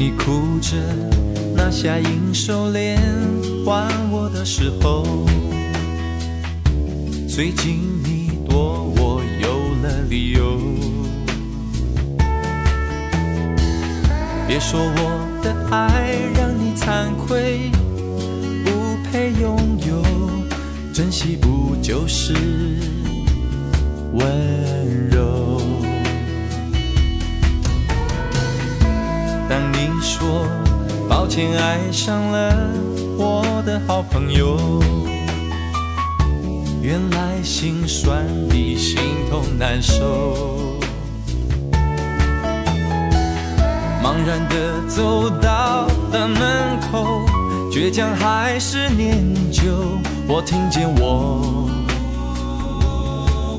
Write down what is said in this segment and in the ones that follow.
你哭着拿下银手链还我的时候，最近你躲我有了理由。别说我的爱让你惭愧，不配拥有，珍惜不就是温柔？当你说抱歉，爱上了我的好朋友，原来心酸比心痛难受。茫然的走到了门口，倔强还是念旧。我听见我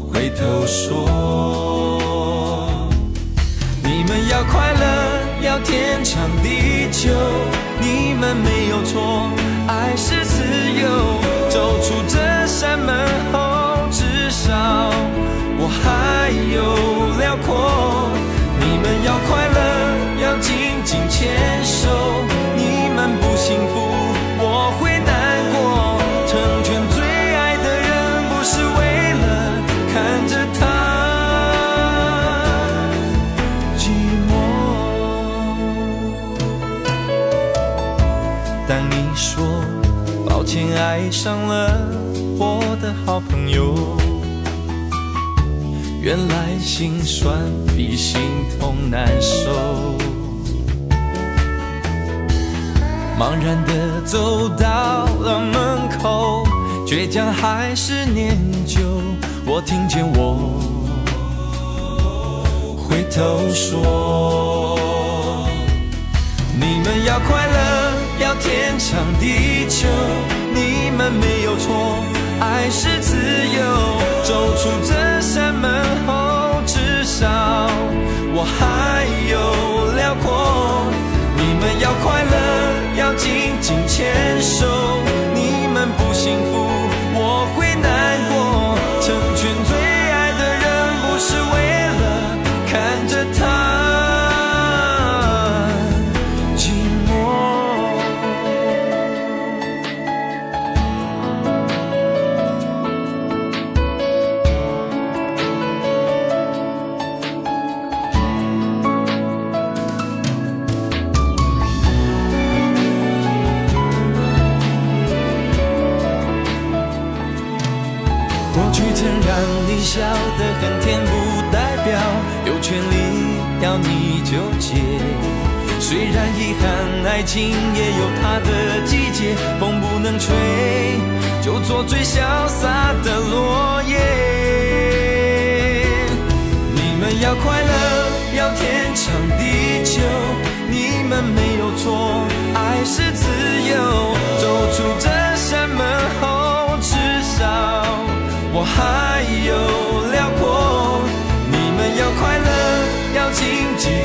回头说，你们要快乐。要天长地久，你们没有错，爱是自由。走出这扇门后，至少我还有辽阔。你们要快乐，要紧紧牵手。你们不幸福，我会爱上了我的好朋友，原来心酸比心痛难受。茫然的走到了门口，倔强还是念旧。我听见我回头说，你们要快乐。要天长地久，你们没有错，爱是自由。走出这扇门后，至少我还有辽阔。你们要快乐，要紧紧牵手。过去曾让你笑得很甜，不代表有权利要你纠结。虽然遗憾，爱情也有它的季节，风不能吹，就做最潇洒的落叶。你们要快乐，要天长地久，你们没有错，爱是自由。走出这扇门后，至少我还有辽阔。你们要快乐，要紧紧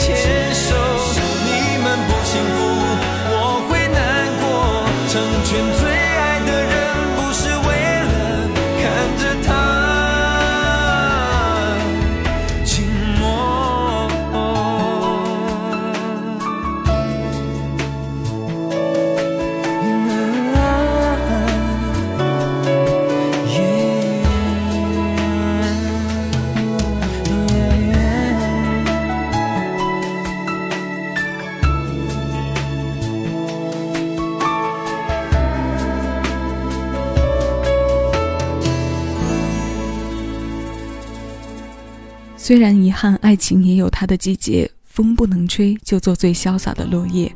虽然遗憾，爱情也有它的季节，风不能吹，就做最潇洒的落叶。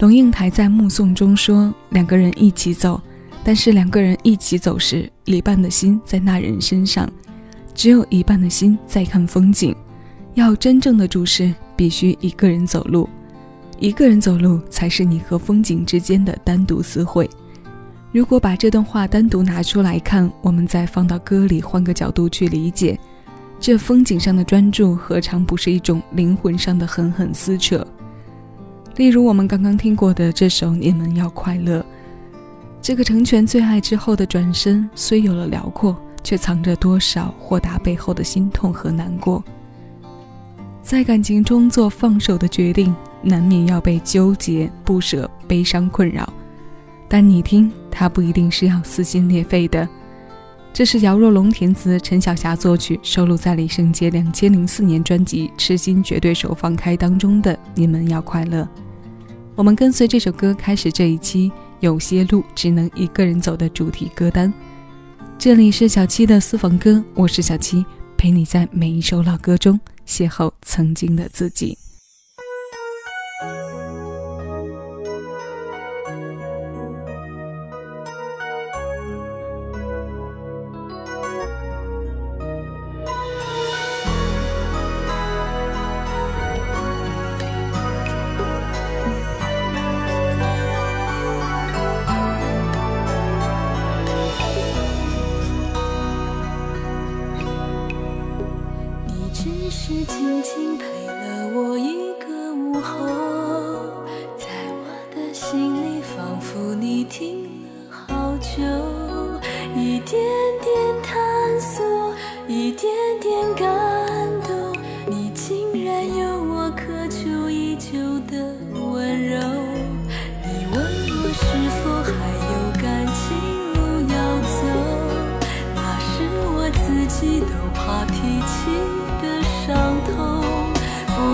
龙应台在《目送》中说：“两个人一起走，但是两个人一起走时，一半的心在那人身上，只有一半的心在看风景。要真正的注视，必须一个人走路，一个人走路才是你和风景之间的单独私会。如果把这段话单独拿出来看，我们再放到歌里，换个角度去理解，这风景上的专注，何尝不是一种灵魂上的狠狠撕扯？例如我们刚刚听过的这首《你们要快乐》，这个成全最爱之后的转身，虽有了辽阔，却藏着多少豁达背后的心痛和难过。在感情中做放手的决定，难免要被纠结、不舍、悲伤困扰。但你听，他不一定是要撕心裂肺的。这是姚若龙填词，陈小霞作曲，收录在李圣杰两千零四年专辑《痴心绝对手放开》当中的《你们要快乐》。我们跟随这首歌开始这一期，有些路只能一个人走的主题歌单。这里是小七的私房歌，我是小七，陪你在每一首老歌中邂逅曾经的自己。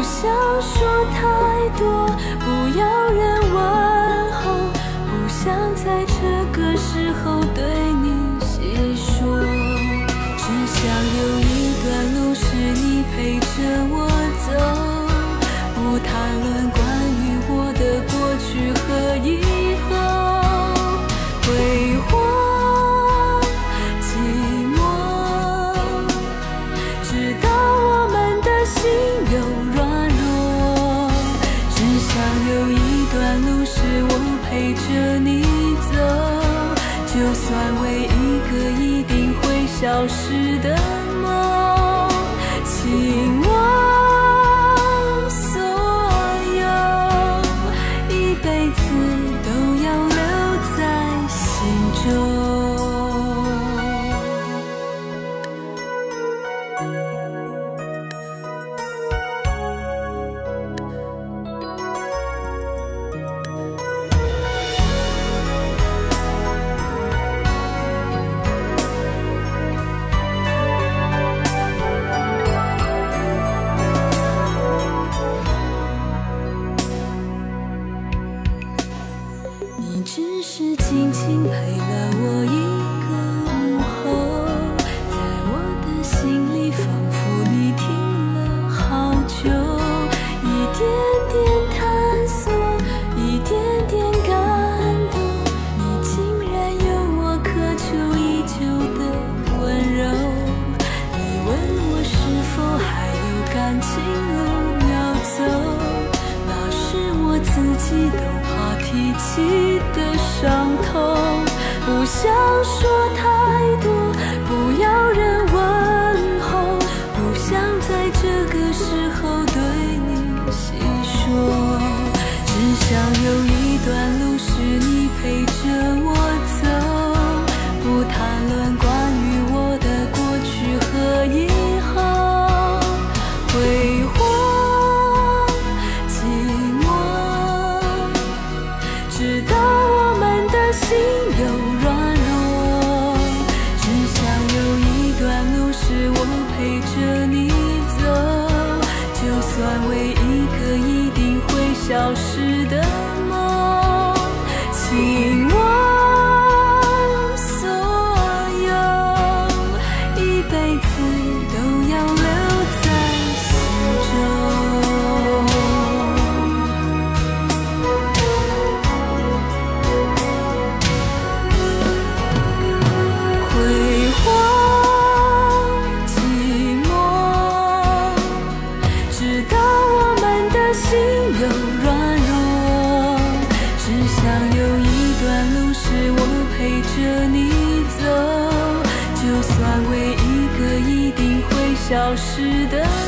不想说太多不要人问候不想消失的梦，请消失的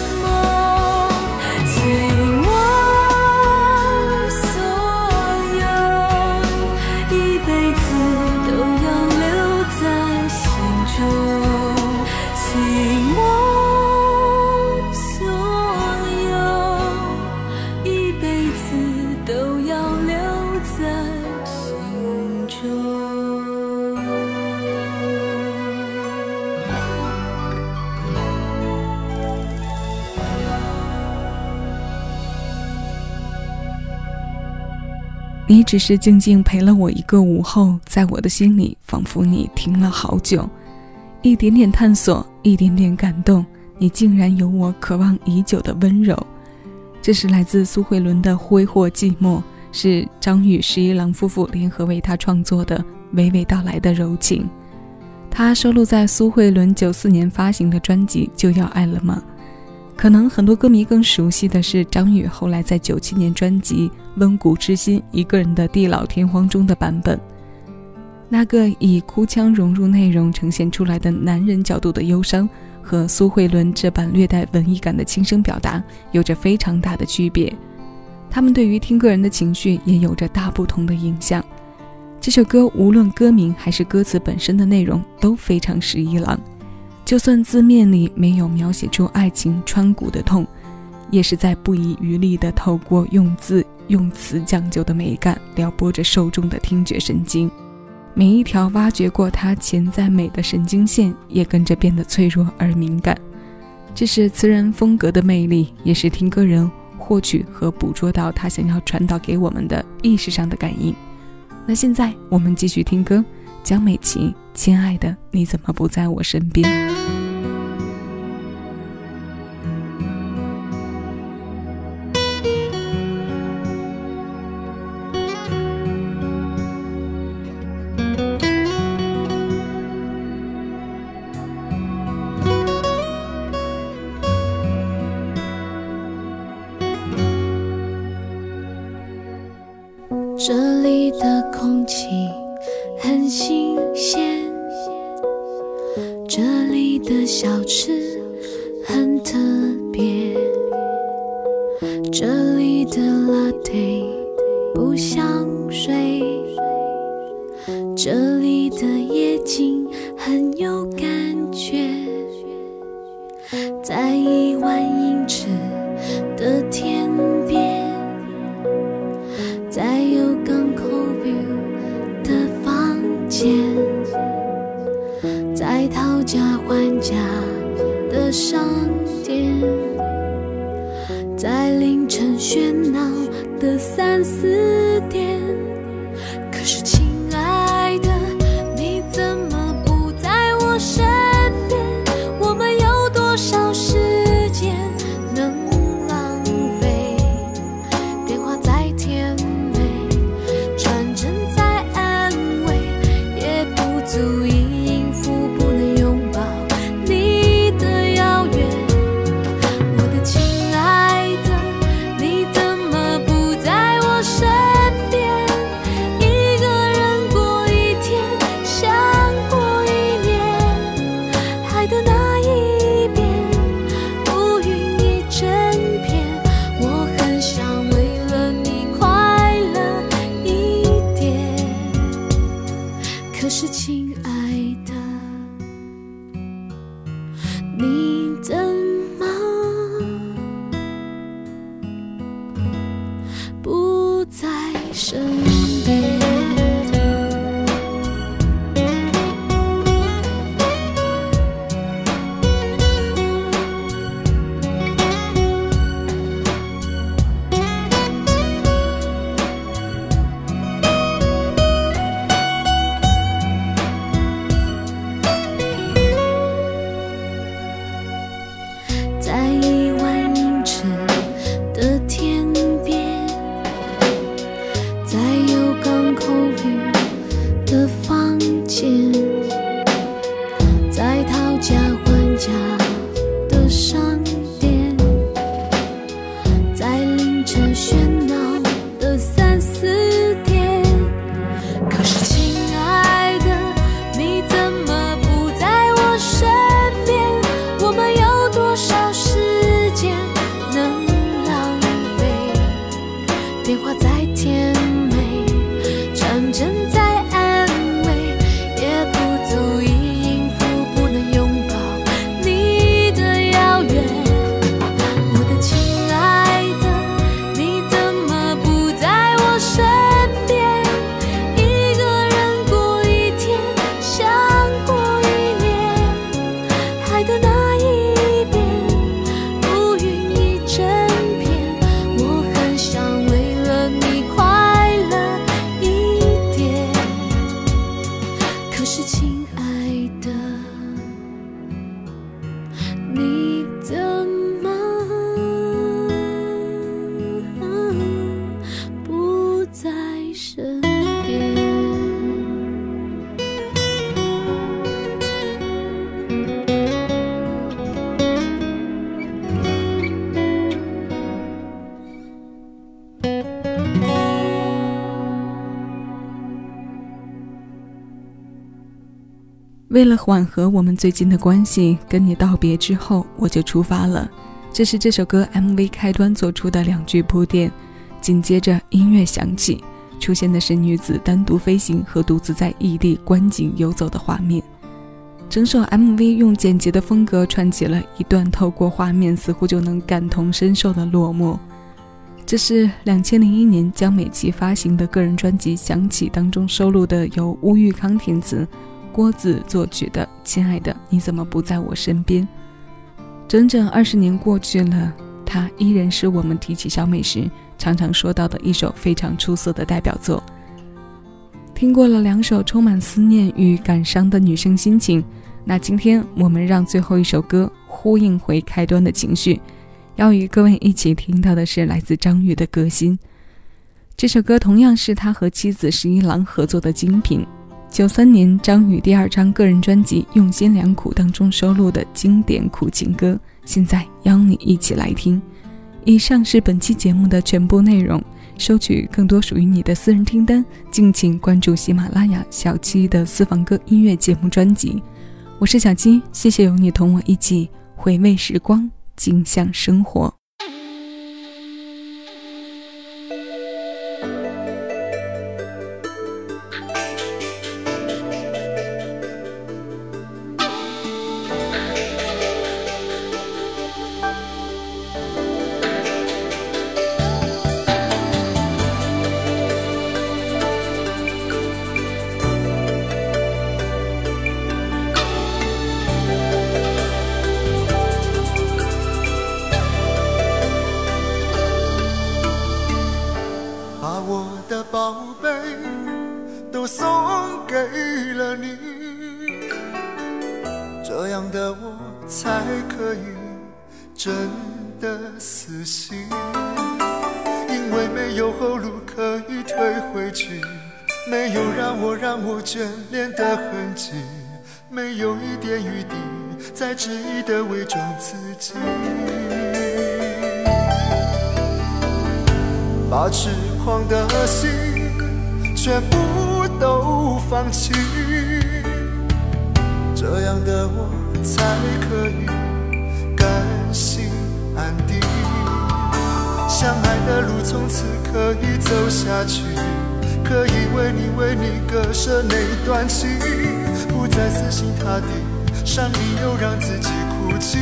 你只是静静陪了我一个午后，在我的心里，仿佛你停了好久。一点点探索，一点点感动，你竟然有我渴望已久的温柔。这是来自苏慧伦的《挥霍寂寞》，是张宇十一郎夫妇联合为他创作的娓娓道来的柔情。它收录在苏慧伦九四年发行的专辑《就要爱了吗》。可能很多歌迷更熟悉的是张宇后来在九七年专辑《温故知新》一个人的地老天荒中的版本，那个以哭腔融入内容呈现出来的男人角度的忧伤，和苏慧伦这版略带文艺感的轻声表达有着非常大的区别。他们对于听个人的情绪也有着大不同的影响。这首歌无论歌名还是歌词本身的内容都非常十一郎。就算字面里没有描写出爱情穿骨的痛，也是在不遗余力地透过用字用词讲究的美感，撩拨着受众的听觉神经。每一条挖掘过它潜在美的神经线，也跟着变得脆弱而敏感。这是词人风格的魅力，也是听歌人获取和捕捉到他想要传导给我们的意识上的感应。那现在我们继续听歌，江美琪，亲爱的，你怎么不在我身边？对不像 The. 为了缓和我们最近的关系，跟你道别之后，我就出发了。这是这首歌 MV 开端做出的两句铺垫。紧接着音乐响起，出现的是女子单独飞行和独自在异地观景游走的画面。整首 MV 用简洁的风格串起了一段透过画面似乎就能感同身受的落寞。这是两千零一年江美琪发行的个人专辑《响起》当中收录的，由乌玉康填词、郭子作曲的《亲爱的，你怎么不在我身边》。整整二十年过去了，它依然是我们提起小美时常常说到的一首非常出色的代表作。听过了两首充满思念与感伤的女生心情，那今天我们让最后一首歌呼应回开端的情绪。要与各位一起听到的是来自张宇的《歌心》。这首歌同样是他和妻子十一郎合作的精品。九三年张宇第二张个人专辑《用心良苦》当中收录的经典苦情歌，现在邀你一起来听。以上是本期节目的全部内容。收取更多属于你的私人听单，敬请关注喜马拉雅小七的私房歌音乐节目专辑。我是小七，谢谢有你同我一起回味时光。尽享生活。可以真的死心，因为没有后路可以退回去，没有让我让我眷恋的痕迹，没有一点余地再执意的伪装自己，把痴狂的心全部都放弃，这样的我才可以。相爱的路从此可以走下去，可以为你为你割舍那段情，不再死心塌地，伤你又让自己哭泣。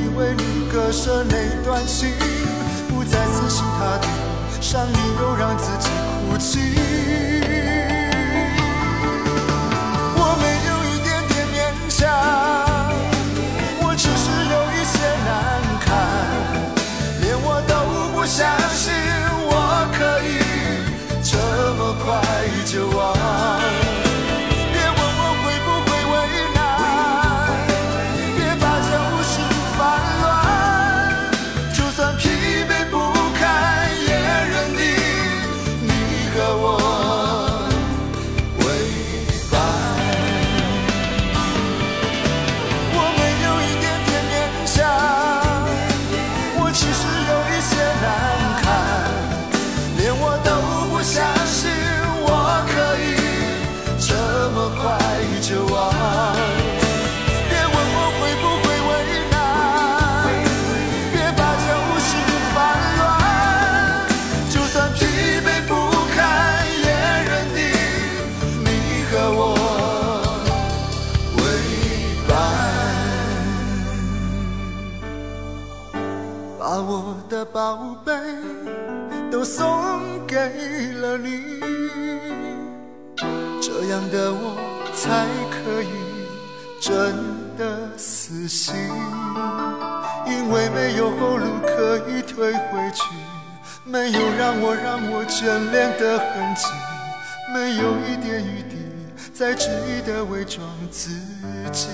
以为你割舍那段情，不再死心塌地，伤你又让自己哭泣。真的死心，因为没有后路可以退回去，没有让我让我眷恋的痕迹，没有一点余地再执意的伪装自己。